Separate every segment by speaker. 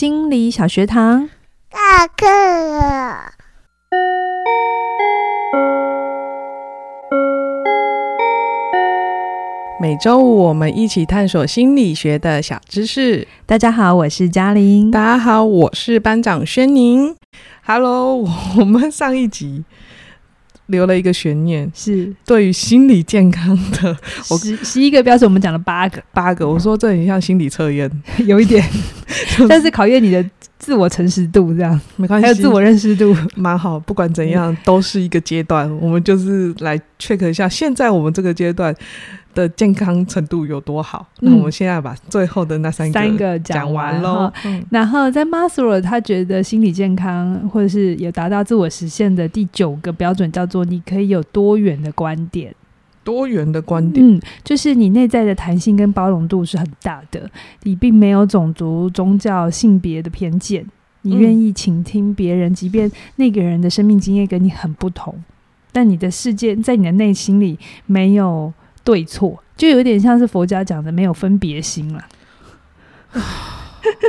Speaker 1: 心理小学堂。
Speaker 2: 下课了。
Speaker 3: 每周五我们一起探索心理学的小知识。
Speaker 1: 大家好，我是嘉玲。
Speaker 3: 大家好，我是班长轩宁。Hello，我们上一集留了一个悬念，
Speaker 1: 是
Speaker 3: 对于心理健康的
Speaker 1: 我十十一个标准，我们讲了八个，
Speaker 3: 八个。我说这很像心理测验，
Speaker 1: 有一点，但是考验你的自我诚实度，这样
Speaker 3: 没关系，
Speaker 1: 还有自我认识度，
Speaker 3: 蛮好。不管怎样，都是一个阶段。我们就是来 check 一下，现在我们这个阶段的健康程度有多好？嗯、那我们现在把最后的那三个
Speaker 1: 三个讲完喽。
Speaker 3: 嗯、
Speaker 1: 然后在 Maslow 他觉得心理健康或者是有达到自我实现的第九个标准叫做你可以有多元的观点。
Speaker 3: 多元的观点，
Speaker 1: 嗯，就是你内在的弹性跟包容度是很大的，你并没有种族、宗教、性别的偏见，你愿意倾听别人，即便那个人的生命经验跟你很不同，但你的世界在你的内心里没有。对错就有点像是佛家讲的没有分别心了。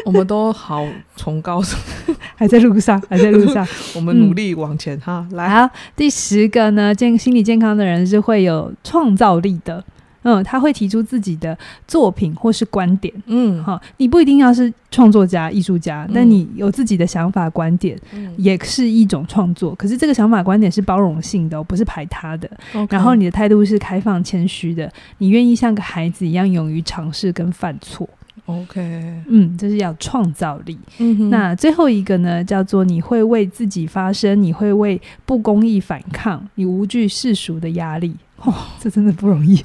Speaker 3: 我们都好崇高，
Speaker 1: 还在路上，还在路上。
Speaker 3: 我们努力往前、嗯、哈。来，
Speaker 1: 好，第十个呢，健心理健康的人是会有创造力的。嗯，他会提出自己的作品或是观点。嗯，哈，你不一定要是创作家、艺术家，但你有自己的想法、观点，也是一种创作。可是这个想法、观点是包容性的，不是排他的。然后你的态度是开放、谦虚的，你愿意像个孩子一样勇于尝试跟犯错。
Speaker 3: OK，
Speaker 1: 嗯，这是要创造力。那最后一个呢，叫做你会为自己发声，你会为不公义反抗，你无惧世俗的压力。哦，这真的不容易。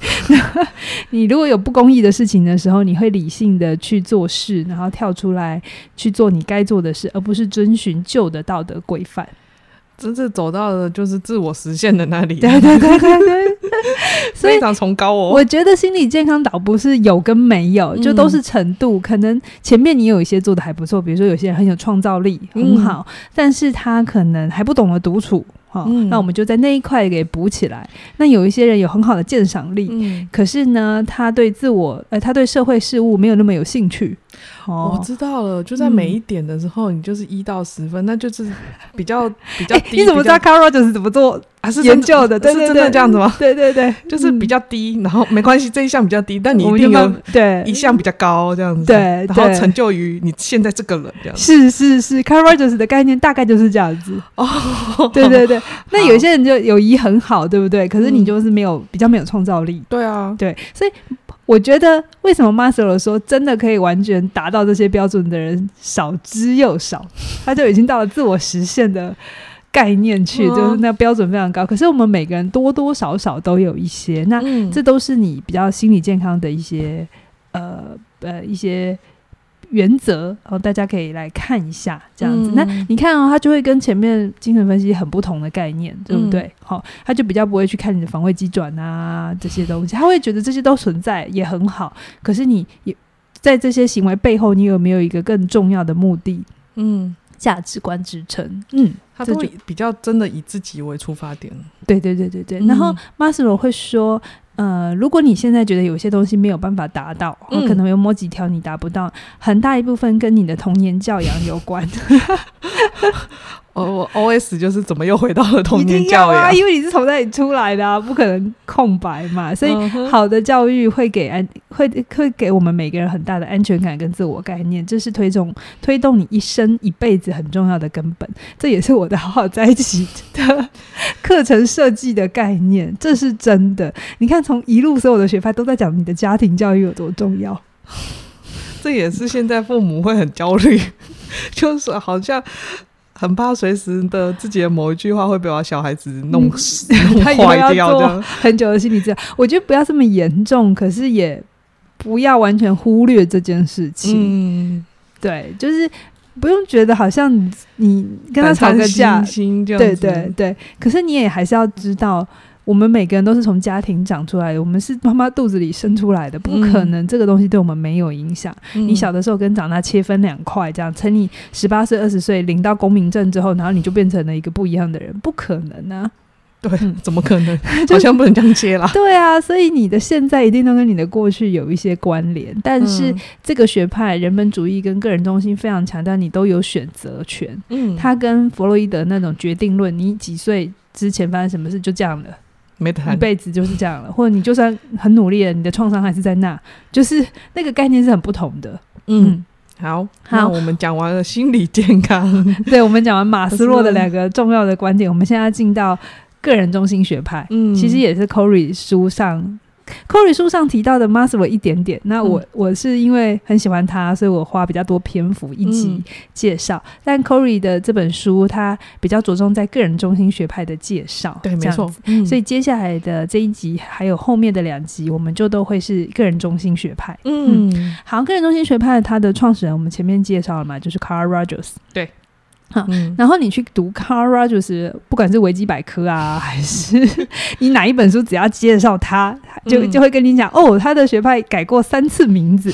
Speaker 1: 你如果有不公义的事情的时候，你会理性的去做事，然后跳出来去做你该做的事，而不是遵循旧的道德规范。
Speaker 3: 真正走到的就是自我实现的那里。
Speaker 1: 对对对对对，
Speaker 3: 非常崇高哦。
Speaker 1: 我觉得心理健康倒不是有跟没有，就都是程度。嗯、可能前面你有一些做的还不错，比如说有些人很有创造力，很好，嗯、但是他可能还不懂得独处。好，嗯、那我们就在那一块给补起来。那有一些人有很好的鉴赏力，嗯、可是呢，他对自我，呃，他对社会事物没有那么有兴趣。
Speaker 3: 哦，我知道了，就在每一点的时候，你就是一到十分，那就是比较比较低。
Speaker 1: 你怎么知道 Carl Rogers 怎么做？还是研究的？对对对，是真的这样子吗？
Speaker 3: 对对对，就是比较低，然后没关系，这一项比较低，但你一定要对一项比较高这样子。对，然后成就于你现在这个人这样子。
Speaker 1: 是是是，Carl Rogers 的概念大概就是这样子。哦，对对对，那有些人就友谊很好，对不对？可是你就是没有比较没有创造力。
Speaker 3: 对啊，
Speaker 1: 对，所以。我觉得为什么 Maslow 说真的可以完全达到这些标准的人少之又少，他就已经到了自我实现的概念去，就是那标准非常高。可是我们每个人多多少少都有一些，那这都是你比较心理健康的一些呃呃一些。原则，然后大家可以来看一下这样子。嗯、那你看哦，他就会跟前面精神分析很不同的概念，对不对？好、嗯，他就比较不会去看你的防卫机转啊 这些东西，他会觉得这些都存在也很好。可是你也在这些行为背后，你有没有一个更重要的目的？嗯，价值观支撑。嗯，
Speaker 3: 他都会比较真的以自己为出发点。
Speaker 1: 对对对对对。然后马斯洛会说。呃，如果你现在觉得有些东西没有办法达到，嗯、可能有某几条你达不到，很大一部分跟你的童年教养有关。
Speaker 3: 我我 O S 就是怎么又回到了童年教育啊？
Speaker 1: 因为你是从那里出来的啊，不可能空白嘛。所以好的教育会给安会会给我们每个人很大的安全感跟自我概念，这是推动推动你一生一辈子很重要的根本。这也是我的好好在一起的 课程设计的概念，这是真的。你看，从一路所有的学派都在讲你的家庭教育有多重要，
Speaker 3: 这也是现在父母会很焦虑，就是好像。很怕随时的自己的某一句话会被我小孩子弄死、嗯、弄坏掉的。
Speaker 1: 很久的心理治疗，我觉得不要这么严重，可是也不要完全忽略这件事情。嗯，对，就是不用觉得好像你跟他吵个架，对对对，可是你也还是要知道。我们每个人都是从家庭长出来的，我们是妈妈肚子里生出来的，不可能这个东西对我们没有影响。嗯、你小的时候跟长大切分两块，这样，趁你十八岁、二十岁领到公民证之后，然后你就变成了一个不一样的人，不可能啊！
Speaker 3: 对，嗯、怎么可能？好像不能这样接啦。
Speaker 1: 对啊，所以你的现在一定都跟你的过去有一些关联。但是这个学派人本主义跟个人中心非常强调，你都有选择权。嗯，他跟弗洛伊德那种决定论，你几岁之前发生什么事就这样了，
Speaker 3: 没谈，
Speaker 1: 一辈子就是这样了。或者你就算很努力了，你的创伤还是在那，就是那个概念是很不同的。嗯。嗯
Speaker 3: 好，好，那我们讲完了心理健康，
Speaker 1: 对，我们讲完马斯洛的两个重要的观点，我们现在要进到个人中心学派，嗯，其实也是 Corey 书上。Corey 书上提到的 Maslow 一点点，那我、嗯、我是因为很喜欢他，所以我花比较多篇幅一起介绍。嗯、但 Corey 的这本书，他比较着重在个人中心学派的介绍，
Speaker 3: 对，没错。
Speaker 1: 嗯、所以接下来的这一集还有后面的两集，我们就都会是个人中心学派。嗯，嗯好，个人中心学派它的创始人我们前面介绍了嘛，就是 Carl Rogers。
Speaker 3: 对。
Speaker 1: 好，嗯、然后你去读 Carl Rogers，不管是维基百科啊，还是你哪一本书，只要介绍他，就就会跟你讲，哦，他的学派改过三次名字，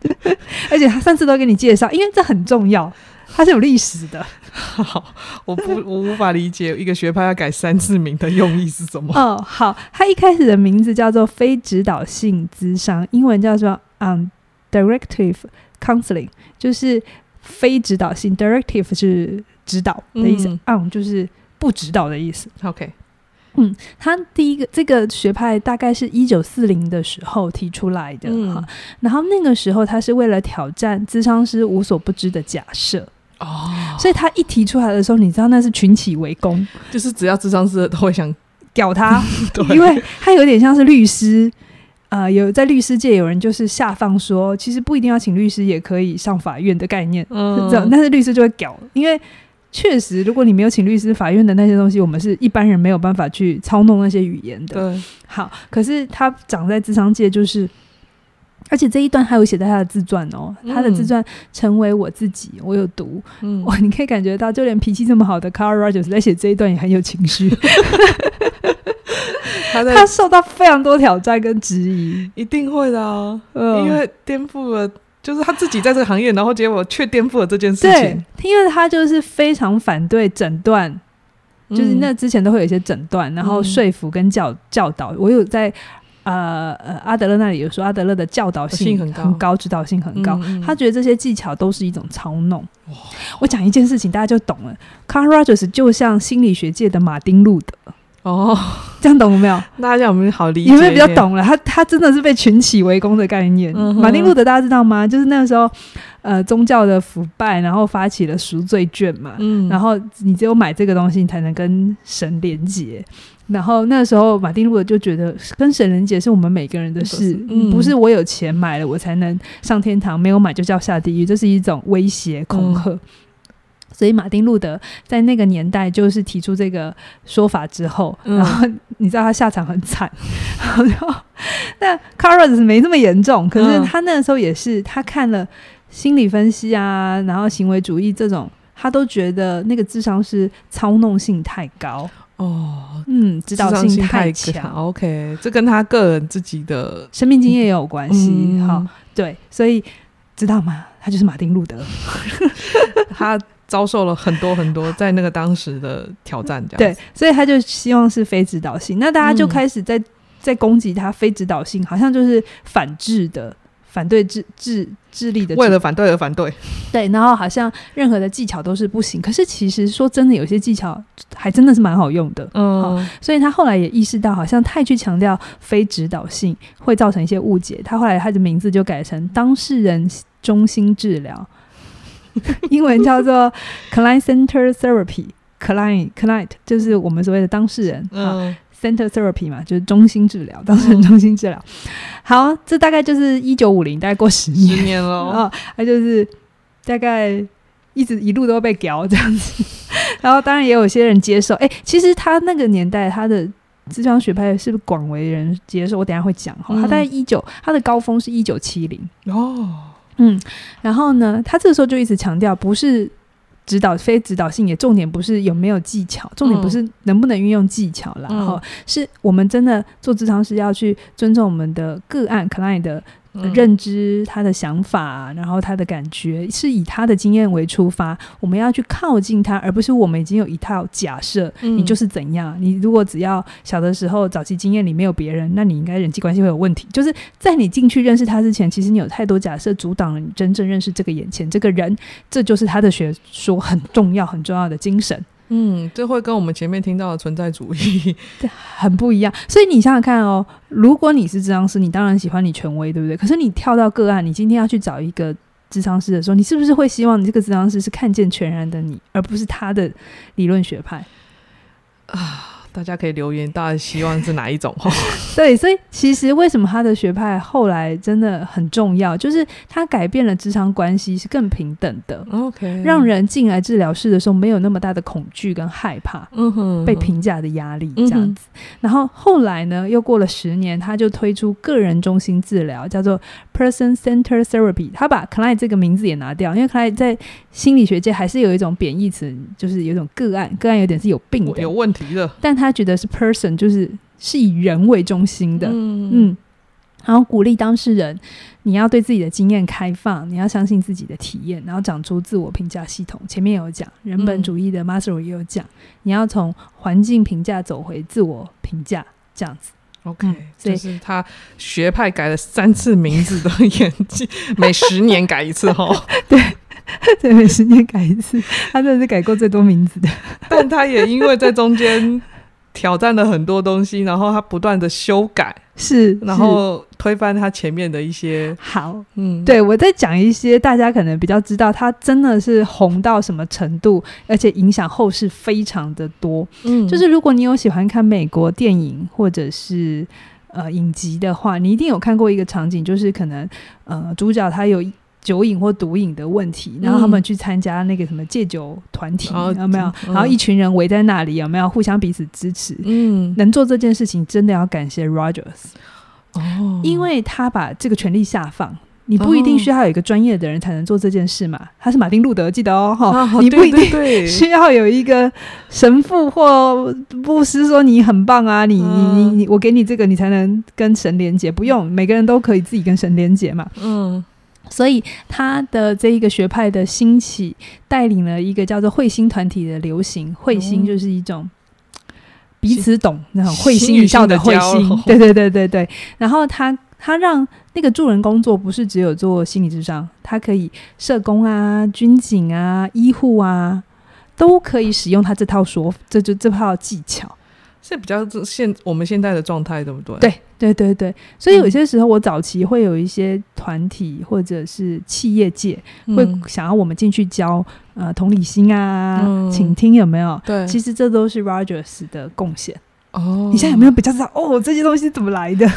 Speaker 1: 而且他三次都给你介绍，因为这很重要，它是有历史的。
Speaker 3: 好，我不，我无法理解一个学派要改三次名的用意是什么。
Speaker 1: 哦，好，他一开始的名字叫做非指导性咨商，英文叫做 Undirective Counseling，就是。非指导性，directive 是指导的意思，on、嗯、就是不指导的意思。
Speaker 3: OK，
Speaker 1: 嗯，他第一个这个学派大概是一九四零的时候提出来的哈、嗯，然后那个时候他是为了挑战咨商师无所不知的假设。哦，所以他一提出来的时候，你知道那是群起围攻，
Speaker 3: 就是只要智商师都会想
Speaker 1: 屌他，因为他有点像是律师。呃，有在律师界有人就是下放说，其实不一定要请律师也可以上法院的概念，嗯，是这样，但是律师就会屌，因为确实如果你没有请律师，法院的那些东西，我们是一般人没有办法去操弄那些语言的。对，好，可是他长在智商界，就是，而且这一段还有写在他的自传哦，他的自传成为我自己，我有读，嗯，哇，你可以感觉到，就连脾气这么好的 Carl Rogers 在写这一段也很有情绪。他，他受到非常多挑战跟质疑，
Speaker 3: 一定会的啊，嗯、因为颠覆了，就是他自己在这个行业，然后结果却颠覆了这件事情。对，
Speaker 1: 因为他就是非常反对诊断，嗯、就是那之前都会有一些诊断，然后说服跟教教导。我有在呃呃阿德勒那里有说，阿德勒的教导性很高，很高指导性很高。嗯嗯、他觉得这些技巧都是一种操弄。我讲一件事情，大家就懂了。Carl Rogers 就像心理学界的马丁路德。哦，这样懂了没有？
Speaker 3: 大家有没有好理解？
Speaker 1: 因为比较懂了？他他真的是被群起围攻的概念。嗯、马丁路德大家知道吗？就是那个时候，呃，宗教的腐败，然后发起了赎罪券嘛。嗯，然后你只有买这个东西，你才能跟神连结。然后那时候，马丁路德就觉得跟神连结是我们每个人的事，嗯、不是我有钱买了我才能上天堂，没有买就叫下地狱，这是一种威胁恐吓。嗯所以马丁路德在那个年代就是提出这个说法之后，嗯、然后你知道他下场很惨。然后那 Carl Rogers 没那么严重，可是他那个时候也是，他看了心理分析啊，然后行为主义这种，他都觉得那个智商是操弄性太高哦，嗯，指导性太强。
Speaker 3: OK，这跟他个人自己的
Speaker 1: 生命经验也有关系。嗯、好，对，所以知道吗？他就是马丁路德，
Speaker 3: 他。遭受了很多很多在那个当时的挑战，这样
Speaker 1: 对，所以他就希望是非指导性。那大家就开始在、嗯、在攻击他非指导性，好像就是反制的，反对智智智力的，
Speaker 3: 为了反对而反对。
Speaker 1: 对，然后好像任何的技巧都是不行。可是其实说真的，有些技巧还真的是蛮好用的。嗯，所以他后来也意识到，好像太去强调非指导性会造成一些误解。他后来他的名字就改成当事人中心治疗。英文叫做 Client Center Therapy，Client Client 就是我们所谓的当事人，嗯，Center Therapy 嘛，就是中心治疗，当事人中心治疗。嗯、好，这大概就是一九五零，大概过十年，
Speaker 3: 十年了，哦，
Speaker 1: 他就是大概一直一路都被屌这样子。然后当然也有些人接受，哎、欸，其实他那个年代他的咨商学派是不是广为人接受？我等下会讲。哈，嗯、他在一九，他的高峰是一九七零。哦。嗯，然后呢，他这个时候就一直强调，不是指导非指导性，也重点不是有没有技巧，重点不是能不能运用技巧，然后、嗯、是我们真的做职场时要去尊重我们的个案 client 的认知、他的想法，然后他的感觉是以他的经验为出发，我们要去靠近他，而不是我们已经有一套假设，你就是怎样。你如果只要小的时候早期经验里没有别人，那你应该人际关系会有问题。就是在你进去认识他之前，其实你有太多假设阻挡了你真正认识这个眼前这个人，这就是他的学说很重要很重要的精神。
Speaker 3: 嗯，这会跟我们前面听到的存在主义
Speaker 1: 很不一样。所以你想想看哦，如果你是智商师，你当然喜欢你权威，对不对？可是你跳到个案，你今天要去找一个智商师的时候，你是不是会希望你这个智商师是看见全然的你，而不是他的理论学派
Speaker 3: 啊？大家可以留言，大家希望是哪一种？
Speaker 1: 对，所以其实为什么他的学派后来真的很重要，就是他改变了职场关系是更平等的。
Speaker 3: OK，
Speaker 1: 让人进来治疗室的时候没有那么大的恐惧跟害怕，
Speaker 3: 嗯哼，
Speaker 1: 被评价的压力这样子。然后后来呢，又过了十年，他就推出个人中心治疗，叫做 Person-Centered Therapy。他把 client 这个名字也拿掉，因为 client 在心理学界还是有一种贬义词，就是有一种个案，个案有点是有病的、
Speaker 3: 有问题的，
Speaker 1: 但他觉得是 person，就是是以人为中心的，
Speaker 3: 嗯，
Speaker 1: 嗯，然后鼓励当事人，你要对自己的经验开放，你要相信自己的体验，然后长出自我评价系统。前面有讲，人本主义的 Maslow 也有讲，嗯，你要从环境评价走回自我评价，这样子。
Speaker 3: OK，嗯，就是他学派改了三次名字的演技，每十年改一次 哦。
Speaker 1: 对。对，每十年改一次，他真的是改过最多名字的。
Speaker 3: 但他也因为在中间挑战了很多东西，然后他不断的修改，
Speaker 1: 是，
Speaker 3: 然后推翻他前面的一些。
Speaker 1: 好，嗯，对，我在讲一些大家可能比较知道，他真的是红到什么程度，而且影响后世非常的多。嗯，就是如果你有喜欢看美国电影或者是呃影集的话，你一定有看过一个场景，就是可能呃主角他有。酒瘾或毒瘾的问题，然后他们去参加那个什么戒酒团体，嗯、有没有？然后一群人围在那里，有没有互相彼此支持？嗯，能做这件事情，真的要感谢 Rogers
Speaker 3: 哦，
Speaker 1: 因为他把这个权力下放。你不一定需要有一个专业的人才能做这件事嘛？他是马丁路德，记得哦，哈、哦，你不一定 需要有一个神父或牧师说你很棒啊，你你你你，我给你这个，你才能跟神连接。不用，每个人都可以自己跟神连接嘛。嗯。所以他的这一个学派的兴起，带领了一个叫做彗星团体的流行。彗星就是一种彼此懂那种会心一笑的会心，对对对对对。然后他他让那个助人工作不是只有做心理智商，他可以社工啊、军警啊、医护啊，都可以使用他这套说这就这套技巧。
Speaker 3: 是比较现我们现在的状态，对不对？
Speaker 1: 对对对对，所以有些时候我早期会有一些团体或者是企业界会想要我们进去教呃同理心啊、嗯、倾听有没有？
Speaker 3: 对，
Speaker 1: 其实这都是 Rogers 的贡献。
Speaker 3: 哦，
Speaker 1: 你现在有没有比较知道哦？这些东西怎么来的？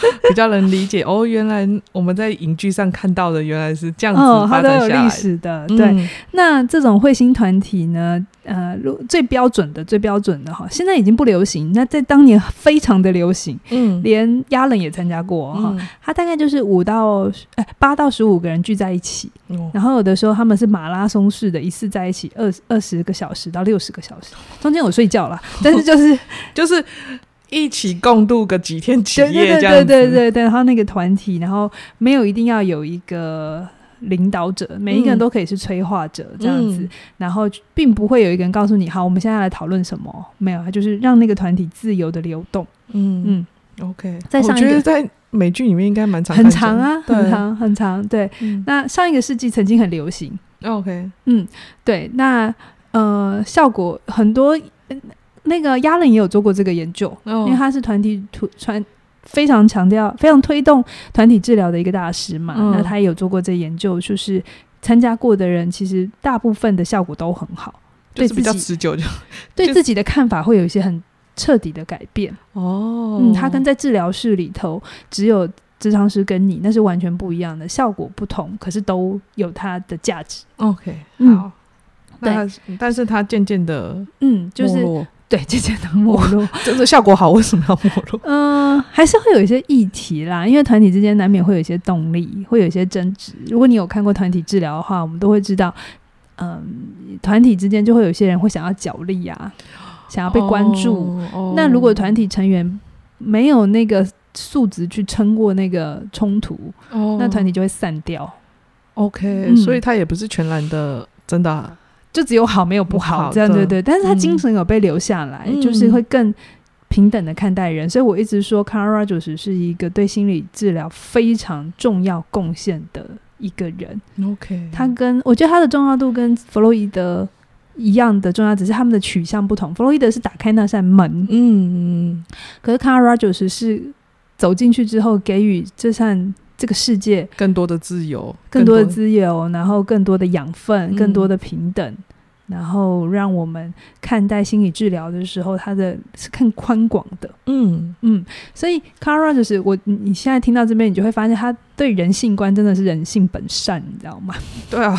Speaker 3: 比较能理解哦，原来我们在影剧上看到的原来是这样子发展下来历史的。对，嗯、
Speaker 1: 那这种彗星团体呢？呃，最标准的、最标准的哈，现在已经不流行。那在当年非常的流行，嗯，连亚伦也参加过哈。嗯、他大概就是五到哎八到十五个人聚在一起，嗯、然后有的时候他们是马拉松式的，一次在一起二二十个小时到六十个小时，中间有睡觉了，但是就是
Speaker 3: 就是。一起共度个几天几夜，这样子。对
Speaker 1: 对对对对，然后那个团体，然后没有一定要有一个领导者，每一个人都可以是催化者这样子，嗯、然后并不会有一个人告诉你，好，我们现在来讨论什么？没有，他就是让那个团体自由的流动。
Speaker 3: 嗯嗯，OK。
Speaker 1: 在上一个，
Speaker 3: 我觉得在美剧里面应该蛮长，
Speaker 1: 很长啊，很长很长。对，嗯、那上一个世纪曾经很流行。
Speaker 3: OK，
Speaker 1: 嗯，对，那呃，效果很多。那个亚伦也有做过这个研究，因为他是团体团传非常强调、非常推动团体治疗的一个大师嘛。那他也有做过这个研究，就是参加过的人，其实大部分的效果都很好，
Speaker 3: 对比较持久，就
Speaker 1: 对自己的看法会有一些很彻底的改变。
Speaker 3: 哦，
Speaker 1: 嗯，他跟在治疗室里头只有智商师跟你，那是完全不一样的，效果不同，可是都有它的价值。
Speaker 3: OK，好，但，但是他渐渐的，
Speaker 1: 嗯，就是。对，渐渐的没落，
Speaker 3: 真的效果好，为什么要没落？
Speaker 1: 嗯、呃，还是会有一些议题啦，因为团体之间难免会有一些动力，会有一些争执。如果你有看过团体治疗的话，我们都会知道，嗯、呃，团体之间就会有些人会想要角力啊，想要被关注。哦哦、那如果团体成员没有那个素质去撑过那个冲突，
Speaker 3: 哦，
Speaker 1: 那团体就会散掉。
Speaker 3: OK，、
Speaker 1: 嗯
Speaker 3: 所以他也不是全然的，真的啊、
Speaker 1: 就只有好没有不好，这样对
Speaker 3: 对。
Speaker 1: 但是他精神有被留下来，
Speaker 3: 嗯
Speaker 1: 就是会更平等的看待人。所以我一直说 c a r a Rogers 是一个对心理治疗非常重要贡献的一个人。
Speaker 3: OK，
Speaker 1: 他跟我觉得他的重要度跟弗洛伊德一样的重要，只是他们的取向不同。弗洛伊德是打开那扇门，
Speaker 3: 嗯
Speaker 1: 可是 Rogers 是走进去之后给予这扇这个世界
Speaker 3: 更多的自由，
Speaker 1: 更多的自由，然后更多的养分，
Speaker 3: 嗯
Speaker 1: 更多的平等，然后让我们看待心理治疗的时候，它的是更宽广的。
Speaker 3: 嗯
Speaker 1: 嗯，所以 Carl Rogers 我你你现在听到这边，你就会发现他对人性观真的是人性本善，你知道吗？
Speaker 3: 对啊，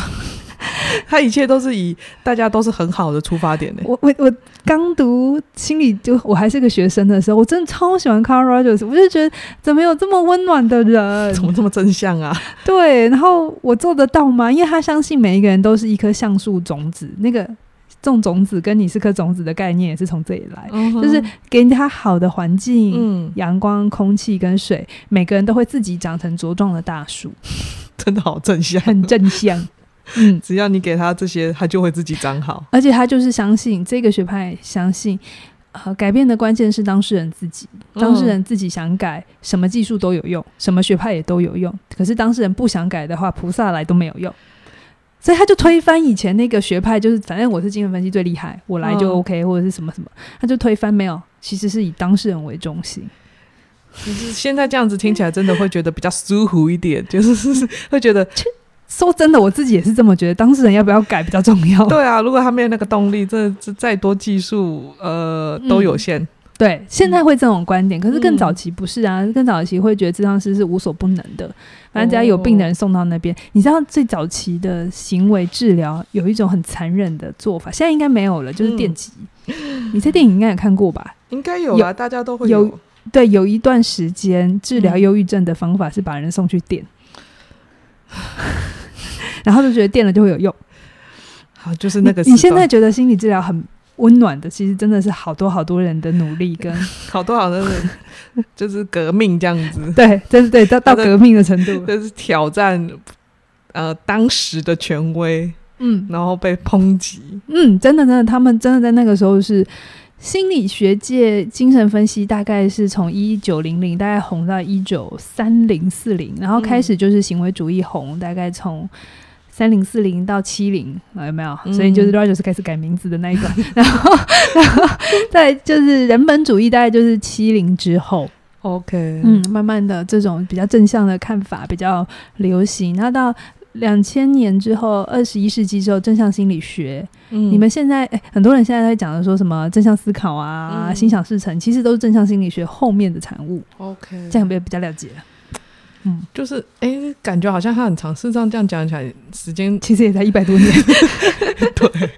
Speaker 3: 他一切都是以大家都是很好的出发点的。
Speaker 1: 我我我刚读心理就我还是个学生的时候，我真的超喜欢 Carl Rogers，我就觉得怎么有这么温暖的人，
Speaker 3: 怎么这么正向啊？
Speaker 1: 对，然后我做得到吗？因为他相信每一个人都是一颗橡树种子，那个种种子跟你是颗种子的概念也是从这里来，
Speaker 3: 嗯
Speaker 1: 就是给他好的环境、
Speaker 3: 嗯，
Speaker 1: 阳光、空气跟水，每个人都会自己长成茁壮的大树，
Speaker 3: 真的好正向，
Speaker 1: 很正向。嗯，
Speaker 3: 只要你给他这些，他就会自己长好。
Speaker 1: 而且他就是相信这个学派，相信呃，改变的关键是当事人自己，当事人自己想改，什么技术都有用，什么学派也都有用。可是当事人不想改的话，菩萨来都没有用。所以他就推翻以前那个学派，就是反正我是精神分析最厉害，我来就 OK，、或者是什么什么，他就推翻没有，其实是以当事人为中心。
Speaker 3: 就是现在这样子听起来，真的会觉得比较舒服一点，就是会觉得，
Speaker 1: 说真的，我自己也是这么觉得，当事人要不要改比较重要。
Speaker 3: 对啊，如果他没有那个动力，这这再多技术，呃，都有限。
Speaker 1: 对，现在会这种观点，可是更早期不是啊，
Speaker 3: 嗯
Speaker 1: 更早期会觉得咨商师是无所不能的，反正只要有病的人送到那边。
Speaker 3: 哦
Speaker 1: 你知道最早期的行为治疗有一种很残忍的做法，现在应该没有了，就是电击。
Speaker 3: 嗯
Speaker 1: 你在电影应该也看过吧？
Speaker 3: 应该有啊，大家都会
Speaker 1: 有对，有一段时间治疗忧郁症的方法是把人送去电，然后就觉得电了就会有用。
Speaker 3: 好，就是那个
Speaker 1: 你。你现在觉得心理治疗很温暖的，其实真的是好多好多人的努力跟
Speaker 3: 好多好多人 就是革命这样子，
Speaker 1: 对，真的对到到革命的程度，
Speaker 3: 就是挑战呃当时的权威，
Speaker 1: 嗯
Speaker 3: 然后被抨击。
Speaker 1: 嗯，真的真的，他们真的在那个时候是心理学界精神分析，大概是从一九零零大概红到一九三零四零，然后开始就是行为主义红，大概从。三零四零到七零，有没有？所以就是 Rogers 开始改名字的那一段，嗯、然后，然后再就是人本主义，大概就是七零之后
Speaker 3: ，OK，
Speaker 1: 嗯，慢慢的这种比较正向的看法比较流行。那到两千年之后，二十一世纪之后，正向心理学，嗯、你们现在、欸、很多人现在在讲的说什么正向思考啊、嗯、心想事成，其实都是正向心理学后面的产物。
Speaker 3: OK，
Speaker 1: 这样比比较了解。
Speaker 3: 嗯，就是哎、欸，感觉好像他很长，事实上这样讲起来，时间
Speaker 1: 其实也才一百多年。
Speaker 3: 对，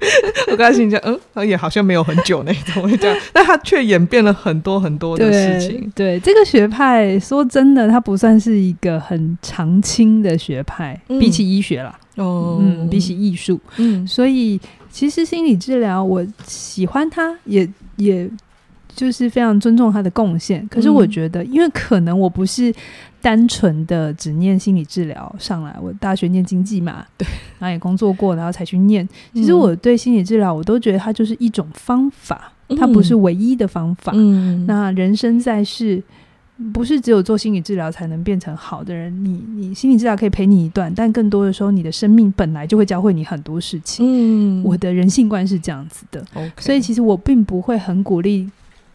Speaker 3: 我刚才心想，嗯，也好像没有很久呢，怎么会这样？但他却演变了很多很多的事情。
Speaker 1: 对，对这个学派，说真的，它不算是一个很长青的学派，嗯、比起医学啦，
Speaker 3: 哦，
Speaker 1: 嗯，比起艺术，
Speaker 3: 嗯，
Speaker 1: 所以其实心理治疗，我喜欢它，也也就是非常尊重他的贡献。可是我觉得，因为可能我不是。单纯的只念心理治疗上来，我大学念经济嘛，
Speaker 3: 对，
Speaker 1: 然后也工作过，然后才去念。其实我对心理治疗，我都觉得它就是一种方法，嗯、它不是唯一的方法。嗯，那人生在世，不是只有做心理治疗才能变成好的人。你你心理治疗可以陪你一段，但更多的时候，你的生命本来就会教会你很多事情。嗯，我的人性观是这样子的所以其实我并不会很鼓励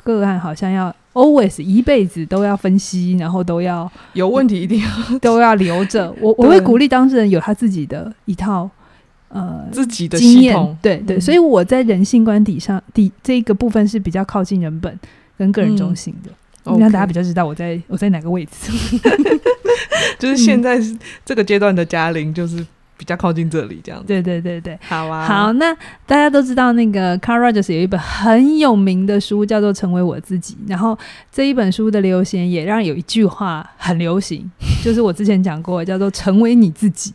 Speaker 1: 个案，好像要。always 一辈子都要分析，然后都要
Speaker 3: 有问题一定要
Speaker 1: 都要留着。我我会鼓励当事人有他自己的一套呃
Speaker 3: 自己的
Speaker 1: 经验
Speaker 3: 系统，
Speaker 1: 对对。所以我在人性观底上底这个部分是比较靠近人本跟个人中心的，让、嗯、大家比较知道我在我在哪个位置。
Speaker 3: 就是现在这个阶段的嘉玲就是。比较靠近这里，这样子。
Speaker 1: 对对对对，
Speaker 3: 好啊。
Speaker 1: 好，那大家都知道，那个 Carl Rogers 有一本很有名的书，叫做《成为我自己》。然后这一本书的流行，也让有一句话很流行，就是我之前讲过，叫做“成为你自己”。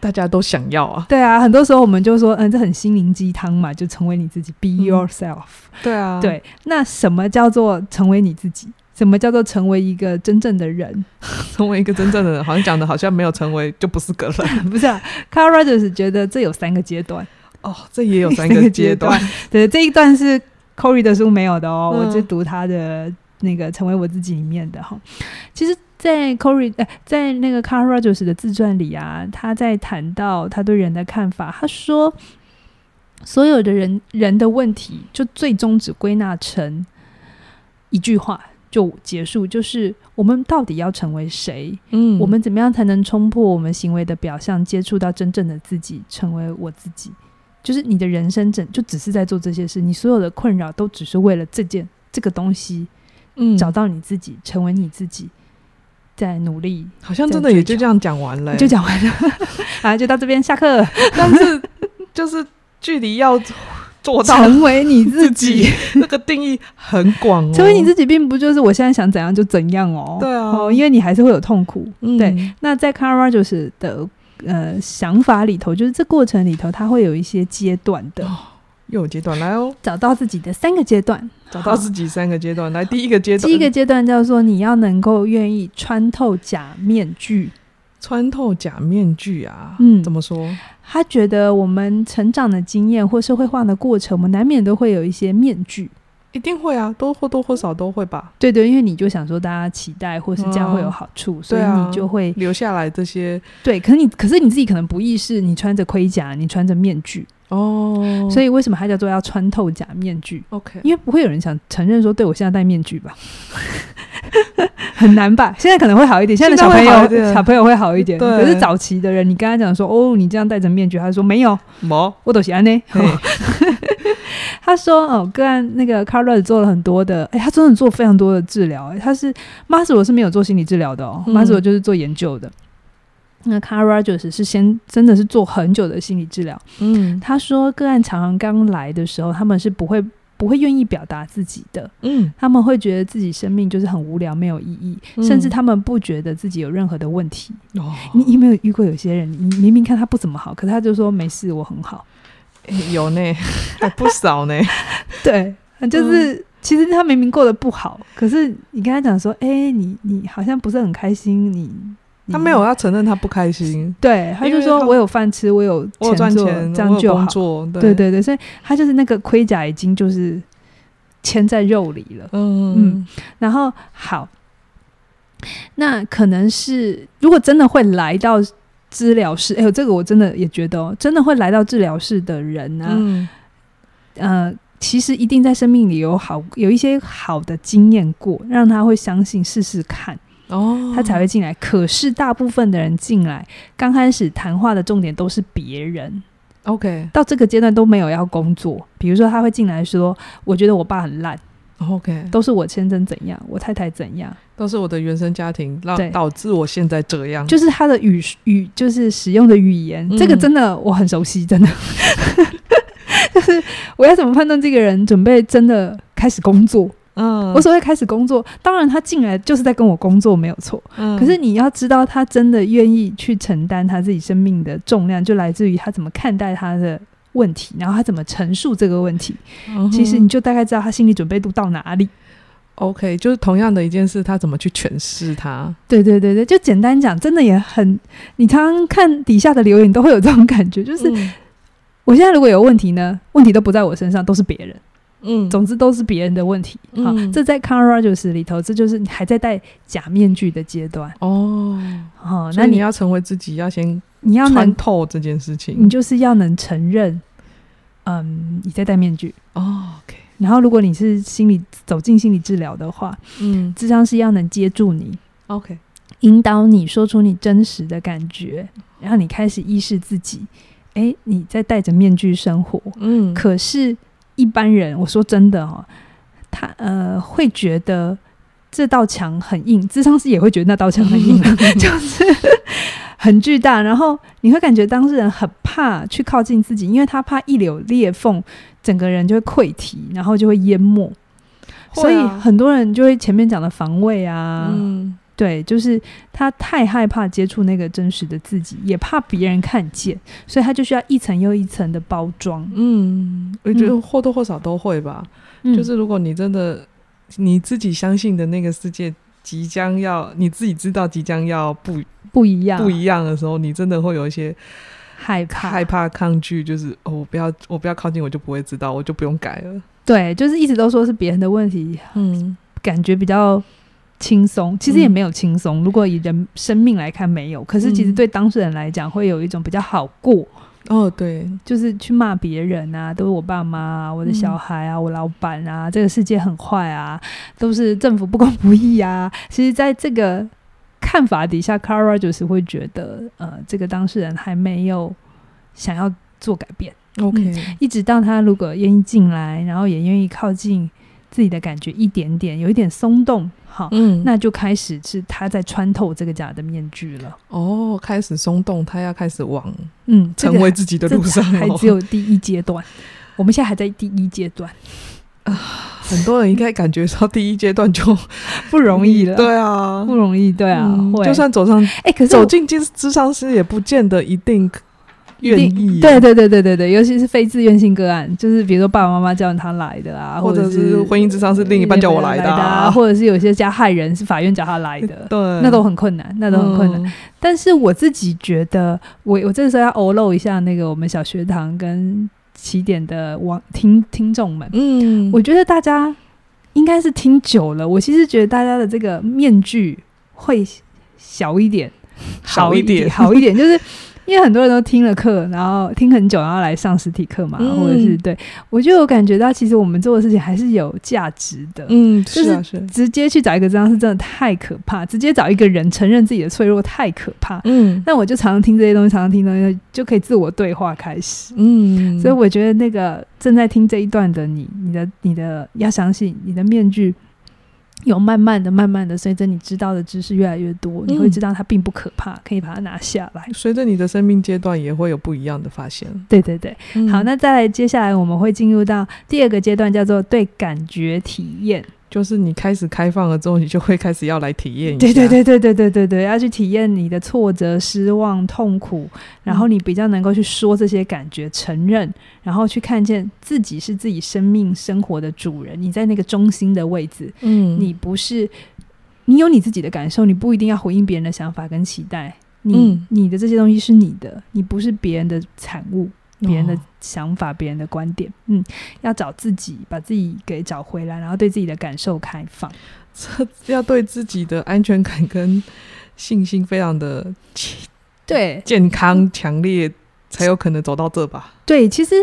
Speaker 3: 大家都想要啊。
Speaker 1: 对啊，很多时候我们就说，嗯，这很心灵鸡汤嘛，就成为你自己，Be yourself。
Speaker 3: 对啊。
Speaker 1: 对，那什么叫做成为你自己？什么叫做成为一个真正的人？
Speaker 3: 成为一个真正的人，好像讲的好像没有成为就不是个人，
Speaker 1: 不是啊？Carl Rogers 觉得这有三个阶段
Speaker 3: 哦，这也有三个 阶段。
Speaker 1: 对，这一段是 Corey 的书没有的哦，嗯、我就读他的那个《成为我自己》里面的哈。其实，在 Corey 呃，在那个 Carl Rogers 的自传里啊，他在谈到他对人的看法，他说，所有的人人的问题，就最终只归纳成一句话。就结束，就是我们到底要成为谁？嗯，我们怎么样才能冲破我们行为的表象，接触到真正的自己，成为我自己？就是你的人生整就只是在做这些事，你所有的困扰都只是为了这件这个东西，嗯，找到你自己，成为你自己，在努力。
Speaker 3: 好像真的也就这样讲完了，
Speaker 1: 就讲完了，啊，就到这边下课。
Speaker 3: 但是就是距离要。做到
Speaker 1: 成为你自己，
Speaker 3: 那个定义很广哦。
Speaker 1: 成为你自己，并不就是我现在想怎样就怎样哦。
Speaker 3: 对啊，
Speaker 1: 哦，因为你还是会有痛苦。嗯、对，那在 Carl Rogers 的呃想法里头，就是这过程里头，它会有一些阶段的。哦、
Speaker 3: 又有阶段来哦，
Speaker 1: 找到自己的三个阶段，
Speaker 3: 找到自己三个阶段。来，第一个阶段，
Speaker 1: 第一个阶段叫做你要能够愿意穿透假面具。
Speaker 3: 穿透假面具啊，嗯，怎么说？
Speaker 1: 他觉得我们成长的经验或社会化的过程，我们难免都会有一些面具，
Speaker 3: 一定会啊，都或多或少都会吧。
Speaker 1: 对对，因为你就想说大家期待或是这样会有好处，嗯、所以你就会、
Speaker 3: 啊、留下来这些。
Speaker 1: 对，可是你可是你自己可能不意识，你穿着盔甲，你穿着面具哦。所以为什么他叫做要穿透假面具
Speaker 3: ？OK，
Speaker 1: 因为不会有人想承认说，对我现在戴面具吧。很难吧？现在可能会好一点。现在的小朋友小朋友会好一点。对可是早期的人，你跟他讲说：“哦，你这样戴着面具。”他说：“没有，
Speaker 3: 没
Speaker 1: 我都喜欢呢。” 他说：“哦，个案那个 Carl Rogers 做了很多的，哎、欸，他真的做非常多的治疗。他是 Maslow 是没有做心理治疗的哦 Maslow 就是做研究的。那 Carl Rogers 是先真的是做很久的心理治疗。嗯，他说个案常常刚来的时候，他们是不会。不会愿意表达自己的，嗯，他们会觉得自己生命就是很无聊，没有意义，嗯、甚至他们不觉得自己有任何的问题。哦，你有没有遇过有些人，你明明看他不怎么好，可是他就说没事，我很好。
Speaker 3: 欸、有呢，还不少呢。
Speaker 1: 对，就是、嗯、其实他明明过得不好，可是你跟他讲说，哎、欸，你你好像不是很开心，你。
Speaker 3: 他没有要承认他不开心，
Speaker 1: 对，他就说我有饭吃，我有钱赚钱，这样就好。对对对，所以他就是那个盔甲已经就是嵌在肉里了。嗯嗯，然后好，那可能是如果真的会来到治疗室，哎呦，这个我真的也觉得哦，真的会来到治疗室的人呢，嗯，呃，其实一定在生命里有好有一些好的经验过，让他会相信试试看。哦，他才会进来。可是大部分的人进来，刚开始谈话的重点都是别人。OK，到这个阶段都没有要工作。比如说，他会进来说：“我觉得我爸很烂。” OK，都是我先生怎样，我太太怎样，
Speaker 3: 都是我的原生家庭让导致我现在这样。
Speaker 1: 就是他的语语，就是使用的语言，嗯、这个真的我很熟悉，真的。就是我要怎么判断这个人准备真的开始工作？嗯，我所谓开始工作，当然他进来就是在跟我工作，没有错。嗯，可是你要知道，他真的愿意去承担他自己生命的重量，就来自于他怎么看待他的问题，然后他怎么陈述这个问题。嗯，其实你就大概知道他心理准备度到哪里。
Speaker 3: OK，就是同样的一件事，他怎么去诠释它？
Speaker 1: 对对对对，就简单讲，真的也很，你常常看底下的留言都会有这种感觉，就是、嗯、我现在如果有问题呢，问题都不在我身上，都是别人。嗯，总之都是别人的问题。好，嗯、这在 Carl Rogers 里头，这就是你还在戴假面具的阶段哦。
Speaker 3: 好，那你要成为自己，要先
Speaker 1: 你要
Speaker 3: 穿透这件事情，
Speaker 1: 你就是要能承认，嗯，你在戴面具
Speaker 3: 哦。OK，
Speaker 1: 然后如果你是心理走进心理治疗的话，嗯，智商是要能接住你
Speaker 3: ，OK，
Speaker 1: 引导你说出你真实的感觉，然后你开始意识自己，哎、欸，你在戴着面具生活，嗯，可是。一般人，我说真的哦，他呃会觉得这道墙很硬，智商师也会觉得那道墙很硬，就是很巨大。然后你会感觉当事人很怕去靠近自己，因为他怕一有裂缝，整个人就会溃堤，然后就会淹没。啊、所以很多人就会前面讲的防卫啊。嗯对，就是他太害怕接触那个真实的自己，也怕别人看见，所以他就需要一层又一层的包装。
Speaker 3: 嗯，我觉得或多或少都会吧。嗯、就是如果你真的你自己相信的那个世界即将要，你自己知道即将要不
Speaker 1: 不一样
Speaker 3: 不一样的时候，你真的会有一些
Speaker 1: 害怕、
Speaker 3: 害怕、抗拒，就是哦，我不要，我不要靠近，我就不会知道，我就不用改了。
Speaker 1: 对，就是一直都说是别人的问题，嗯，感觉比较轻松，其实也没有轻松。嗯、如果以人生命来看，没有，可是其实对当事人来讲，会有一种比较好过。
Speaker 3: 哦，对，
Speaker 1: 就是去骂别人啊，都是我爸妈啊，我的小孩啊，嗯、我老板啊，这个世界很坏啊，都是政府不公不义啊。其实，在这个看法底下，Carl Rogers 会觉得，呃，这个当事人还没有想要做改变。
Speaker 3: OK，
Speaker 1: 嗯，一直到他如果愿意进来，然后也愿意靠近自己的感觉一点点，有一点松动。好，嗯，那就开始是他在穿透这个假的面具了。
Speaker 3: 哦，开始松动，他要开始往嗯成为自己的路上，
Speaker 1: 还只有第一阶段。我们现在还在第一阶段
Speaker 3: 啊，很多人应该感觉到第一阶段就
Speaker 1: 不容易了。
Speaker 3: 对啊，
Speaker 1: 不容易。对啊，
Speaker 3: 嗯、就算走上哎，可是走进咨咨商师也不见得一定。愿意，
Speaker 1: 对对对对对对，尤其是非自愿性个案，就是比如说爸爸妈妈叫他来的啊，
Speaker 3: 或者是婚姻之上是另一半叫我来的啊，
Speaker 1: 或者是有些加害人是法院叫他来的，对，那都很困难，那都很困难。但是我自己觉得，我我这时候要欧露一下那个我们小学堂跟起点的网听听众们，嗯，我觉得大家应该是听久了，我其实觉得大家的这个面具会小一点，
Speaker 3: 好一点，
Speaker 1: 好一点，就是。因为很多人都听了课，然后听很久，然后来上实体课嘛，嗯、或者是对我就有感觉到，其实我们做的事情还是有价值的。嗯，就是直接去找一个这样是真的太可怕，直接找一个人承认自己的脆弱太可怕。嗯，那我就常常听这些东西，常常听东西就可以自我对话开始。嗯，所以我觉得那个正在听这一段的你，你的你的要相信你的面具。有慢慢的、慢慢的，随着你知道的知识越来越多，嗯、你会知道它并不可怕，可以把它拿下来。
Speaker 3: 随着你的生命阶段，也会有不一样的发现。
Speaker 1: 对对对，嗯、好，那再来，接下来我们会进入到第二个阶段，叫做对感觉体验。
Speaker 3: 就是你开始开放了之后，你就会开始要来体验一下。
Speaker 1: 对对对对对对对对，要去体验你的挫折、失望、痛苦，然后你比较能够去说这些感觉，承认，然后去看见自己是自己生命生活的主人，你在那个中心的位置。嗯，你不是，你有你自己的感受，你不一定要回应别人的想法跟期待。你、嗯、你的这些东西是你的，你不是别人的产物。别人的想法，别、哦、人的观点，嗯，要找自己，把自己给找回来，然后对自己的感受开放，
Speaker 3: 这要对自己的安全感跟信心非常的
Speaker 1: 对
Speaker 3: 健康强烈，才有可能走到这吧？
Speaker 1: 对，其实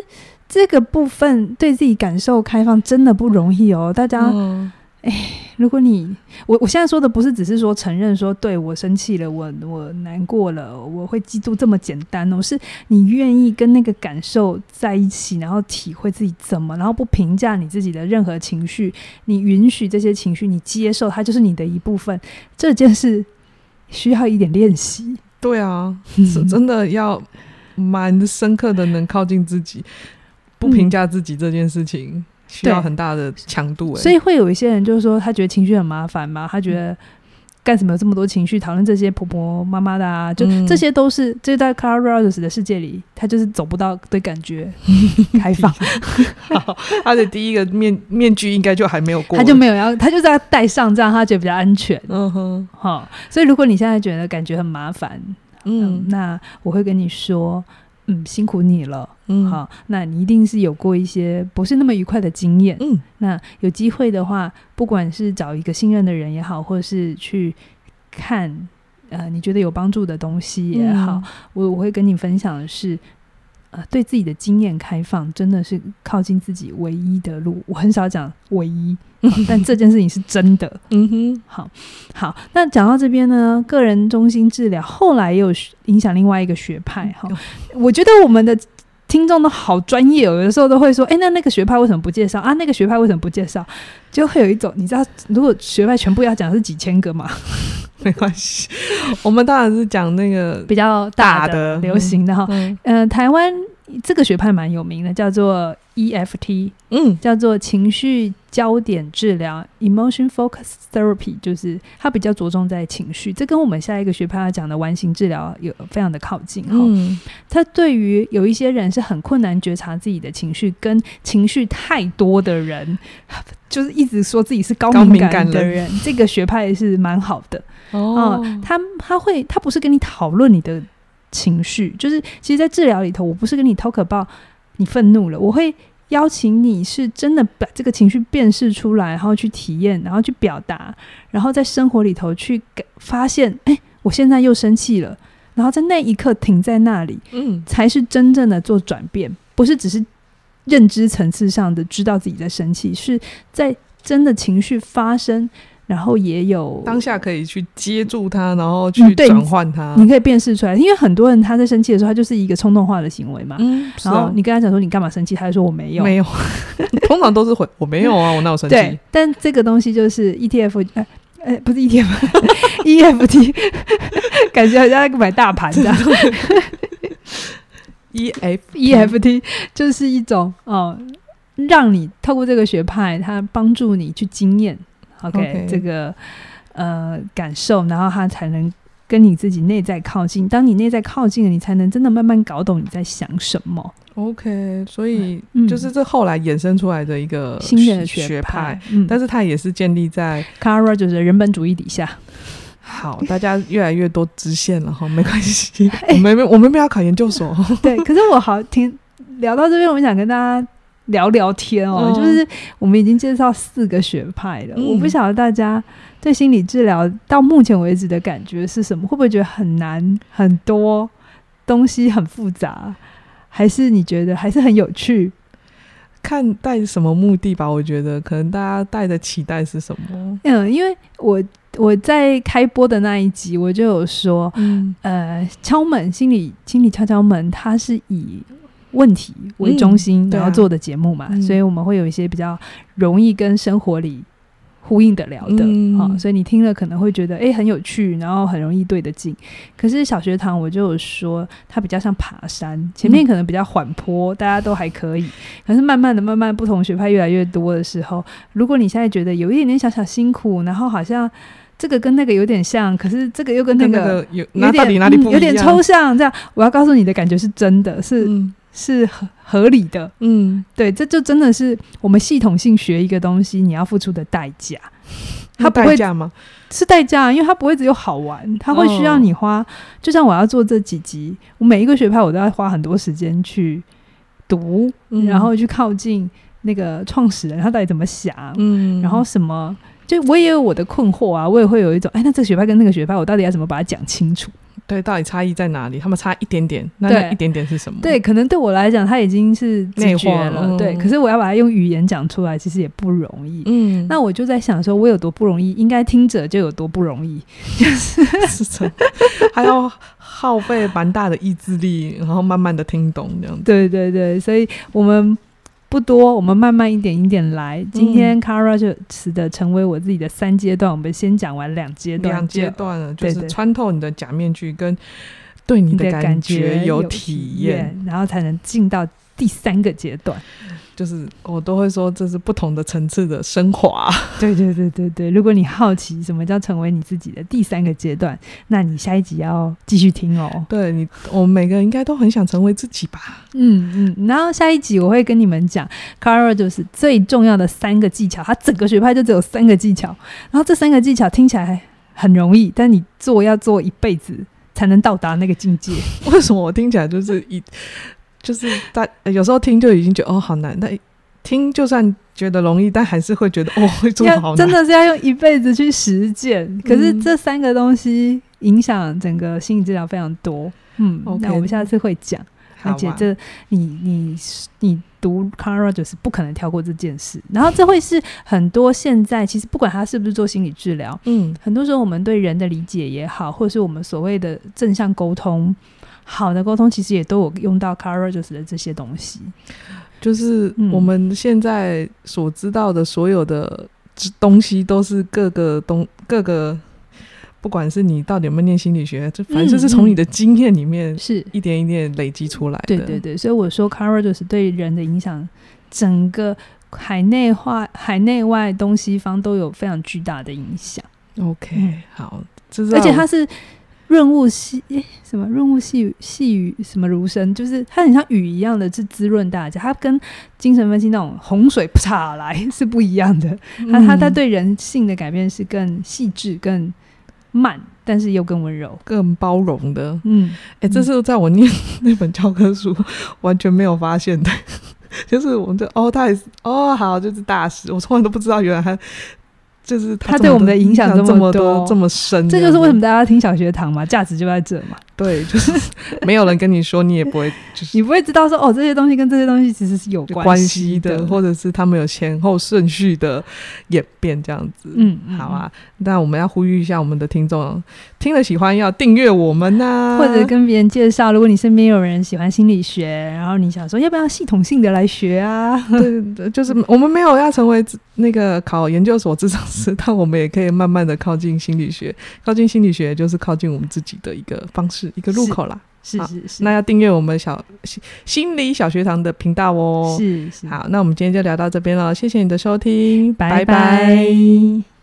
Speaker 1: 这个部分对自己感受开放真的不容易哦，大家。嗯哎，如果你我我现在说的不是只是说承认说，对，我生气了，我我难过了，我会嫉妒这么简单哦，是你愿意跟那个感受在一起，然后体会自己怎么，然后不评价你自己的任何情绪，你允许这些情绪，你接受它就是你的一部分，这件事需要一点练习。
Speaker 3: 对啊，是真的要蛮深刻的能靠近自己，不评价自己这件事情。嗯需要很大的强度，欸，
Speaker 1: 所以会有一些人就是说，他觉得情绪很麻烦嘛，他觉得干什么有这么多情绪，讨论这些婆婆妈妈的啊，就这些都是，这在 Carl Rogers 的世界里，他就是走不到对感觉 开放。
Speaker 3: 好，他的第一个面面具应该就还没有过，
Speaker 1: 他就没有要，他就是要戴上，这样他觉得比较安全。嗯哼，好，所以如果你现在觉得感觉很麻烦，嗯，那我会跟你说。嗯，辛苦你了。嗯，好，那你一定是有过一些不是那么愉快的经验。嗯，那有机会的话，不管是找一个信任的人也好，或者是去看呃你觉得有帮助的东西也好，嗯、我我会跟你分享的是。呃，对自己的经验开放，真的是靠近自己唯一的路。我很少讲唯一，但这件事情是真的。嗯哼，好，好。那讲到这边呢，个人中心治疗后来也有影响另外一个学派。哈，我觉得我们的听众都好专业，有的时候都会说：“哎，那那个学派为什么不介绍啊？那个学派为什么不介绍？”就会有一种，你知道，如果学派全部要讲是几千个嘛？
Speaker 3: 没关系，我们当然是讲那个
Speaker 1: 比较大的、流行的哈。嗯，呃，台湾这个学派蛮有名的，叫做 EFT，
Speaker 3: 嗯，
Speaker 1: 叫做情绪焦点治疗 （Emotion Focus Therapy），就是它比较着重在情绪。这跟我们下一个学派要讲的完形治疗有非常的靠近哈。
Speaker 3: 嗯，
Speaker 1: 它对于有一些人是很困难觉察自己的情绪，跟情绪太多的人，就是一直说自己是高敏感的人，人这个学派是蛮好的
Speaker 3: 哦。
Speaker 1: 他他会他不是跟你讨论你的情绪，就是其实，在治疗里头，我不是跟你 talk about。你愤怒了，我会邀请你是真的把这个情绪辨识出来，然后去体验，然后去表达，然后在生活里头去发现，哎，我现在又生气了，然后在那一刻停在那里，
Speaker 3: 嗯，才
Speaker 1: 是真正的做转变，不是只是认知层次上的知道自己在生气，是在真的情绪发生。然后也有
Speaker 3: 当下可以去接住它，然后去转换它，
Speaker 1: 嗯。你可以辨识出来，因为很多人他在生气的时候，他就是一个冲动化的行为嘛。
Speaker 3: 嗯，
Speaker 1: 然后你跟他讲说你干嘛生气，他就说我没有，
Speaker 3: 没有。通常都是回我没有啊，我哪有生气？
Speaker 1: 对，但这个东西就是 ETF，哎哎，不是 ETF，EFT，感觉好像买大盘这样。EF，EFT 就是一种哦，让你透过这个学派，它帮助你去经验。OK，, okay. 这个呃感受，然后他才能跟你自己内在靠近。当你内在靠近了，你才能真的慢慢搞懂你在想什么。
Speaker 3: OK，所以就是这后来衍生出来的一个
Speaker 1: 新的学派，
Speaker 3: 嗯，但是它也是建立在
Speaker 1: Carl Rogers 的人本主义底下。
Speaker 3: 好，大家越来越多支线了哈，没关系，我们没我们没有考研究所。
Speaker 1: 对，可是我好听聊到这边，我想跟大家。聊聊天哦，哦，就是我们已经介绍四个学派了，嗯。我不晓得大家对心理治疗到目前为止的感觉是什么？会不会觉得很难？很多东西很复杂，还是你觉得还是很有趣？
Speaker 3: 看带什么目的吧。我觉得可能大家带的期待是什么？
Speaker 1: 嗯，因为我我在开播的那一集我就有说，嗯，呃，敲门心理心理敲敲门，它是以。问题为中心，然后做的节目嘛、所以我们会有一些比较容易跟生活里呼应得了的，嗯哦、所以你听了可能会觉得诶很有趣，然后很容易对得进。可是小学堂我就有说，它比较像爬山，前面可能比较缓坡，大家都还可以。可是慢慢的、慢慢不同学派越来越多的时候，如果你现在觉得有一点点小小辛苦，然后好像这个跟那个有点像，可是这个又跟那个，有有点哪里不一样、嗯、有点抽象，这样我要告诉你的感觉是真的是。嗯是合合理的，嗯，对，这就真的是我们系统性学一个东西，你要付出的代价。它不会
Speaker 3: 代价吗？
Speaker 1: 是代价，因为它不会只有好玩，它会需要你花。哦、就像我要做这几集，我每一个学派我都要花很多时间去读、嗯，然后去靠近那个创始人他到底怎么想，嗯，然后什么，就我也有我的困惑啊，我也会有一种，哎，那这个学派跟那个学派，我到底要怎么把它讲清楚？
Speaker 3: 对，到底差异在哪里？他们差一点点，那那一点点是什
Speaker 1: 么？对，可能对我来讲，它已经是内化了。嗯、对，可是我要把它用语言讲出来，其实也不容易。嗯，那我就在想，说我有多不容易，应该听者就有多不容易，就 是
Speaker 3: 是还要耗费蛮大的意志力，然后慢慢的听懂这样子。
Speaker 1: 对对对，所以我们。不多，我们慢慢一点一点来。今天 Carl Rogers 的成为我自己的三阶段，我们先讲完两阶段。
Speaker 3: 两阶段了，就是穿透你的假面具，跟对你的感觉有体验，
Speaker 1: 然后才能进到第三个阶段。
Speaker 3: 就是我都会说，这是不同的层次的升华。
Speaker 1: 对对对对对，如果你好奇什么叫成为你自己的第三个阶段，那你下一集要继续听哦。
Speaker 3: 对你，我们每个人应该都很想成为自己吧？
Speaker 1: 嗯嗯。然后下一集我会跟你们讲，Carl 就是最重要的三个技巧，他整个学派就只有三个技巧。然后这三个技巧听起来很容易，但你做要做一辈子才能到达那个境界。
Speaker 3: 为什么我听起来就是一？就是大有时候听就已经觉得哦好难，但听就算觉得容易，但还是会觉得哦会做好难。
Speaker 1: 真的是要用一辈子去实践。可是这三个东西影响整个心理治疗非常多。嗯，okay, 那我们下次会讲。而且这你你你读 Carl Rogers 不可能跳过这件事。然后这会是很多现在其实不管他是不是做心理治疗，嗯，很多时候我们对人的理解也好，或者是我们所谓的正向沟通。好的沟通其实也都有用到 Carl Rogers 的这些东西，
Speaker 3: 就是我们现在所知道的所有的东西都是各个东各个。不管是你到底有没有念心理学，这反正就是从你的经验里面
Speaker 1: 是
Speaker 3: 一点一点累积出来的。
Speaker 1: 对对对，所以我说 Carl Rogers 对人的影响，整个海内外、海内外、东西方都有非常巨大的影响。
Speaker 3: OK，、嗯、好，
Speaker 1: 而且他是润物细诶，什么润物细语细雨什么如声，就是它很像雨一样的，是滋润大家。它跟精神分析那种洪水啪来 是不一样的。它它它对人性的改变是更细致、更慢，但是又更温柔、
Speaker 3: 更包容的。
Speaker 1: 嗯，
Speaker 3: 哎、欸，这是在我念那本教科书完全没有发现的，就是我们这哦，他也是哦，好，就是大师，我从来都不知道，原来他。就是他，
Speaker 1: 对我们的影响这么多，
Speaker 3: 这么深，
Speaker 1: 这就是为什么大家听小学堂嘛，价值就在这嘛。
Speaker 3: 对，就是 没有人跟你说，你也不会，就是
Speaker 1: 你不会知道说哦，这些东西跟这些东西其实是有关系的，
Speaker 3: 或者是他们有前后顺序的演变这样子。
Speaker 1: 嗯，
Speaker 3: 好啊。那我们要呼吁一下我们的听众，听了喜欢要订阅我们呐、啊，
Speaker 1: 或者跟别人介绍。如果你身边有人喜欢心理学，然后你想说要不要系统性的来学啊？
Speaker 3: 对对，就是我们没有要成为那个考研究所智商师，但我们也可以慢慢的靠近心理学，靠近心理学就是靠近我们自己的一个方式。一个入口啦，
Speaker 1: 是是是，是，
Speaker 3: 那要订阅我们小心理小学堂的频道哦。
Speaker 1: 是是，
Speaker 3: 好，那我们今天就聊到这边了，谢谢你的收听，拜拜。
Speaker 1: 拜拜。